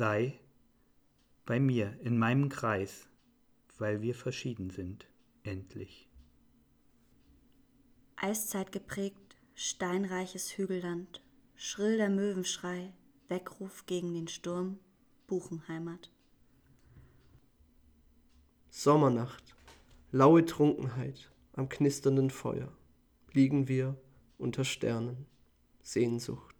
sei bei mir in meinem Kreis, weil wir verschieden sind, endlich. Eiszeit geprägt, steinreiches Hügelland, schrill der Möwenschrei, Weckruf gegen den Sturm, Buchenheimat. Sommernacht, laue Trunkenheit am knisternden Feuer, liegen wir unter Sternen, Sehnsucht.